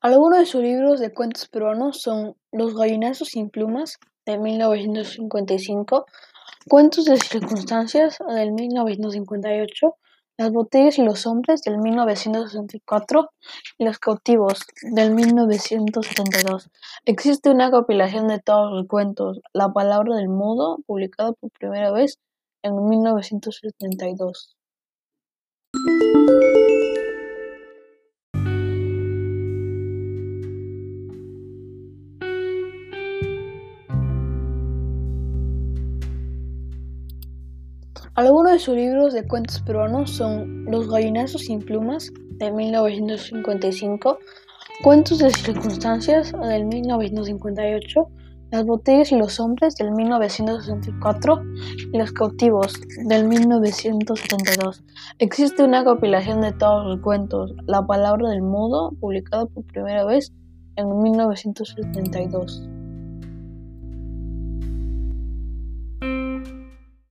Algunos de sus libros de cuentos peruanos son Los gallinazos sin plumas, de 1955, Cuentos de circunstancias, del 1958, Las botellas y los hombres, del 1964, y Los cautivos, del 1972. Existe una compilación de todos los cuentos, La palabra del mudo, publicada por primera vez en 1972. Algunos de sus libros de cuentos peruanos son Los gallinazos sin plumas, de 1955, Cuentos de circunstancias, del 1958, Las botellas y los hombres, del 1964, y Los cautivos, del 1972. Existe una compilación de todos los cuentos, La palabra del mudo, publicada por primera vez en 1972.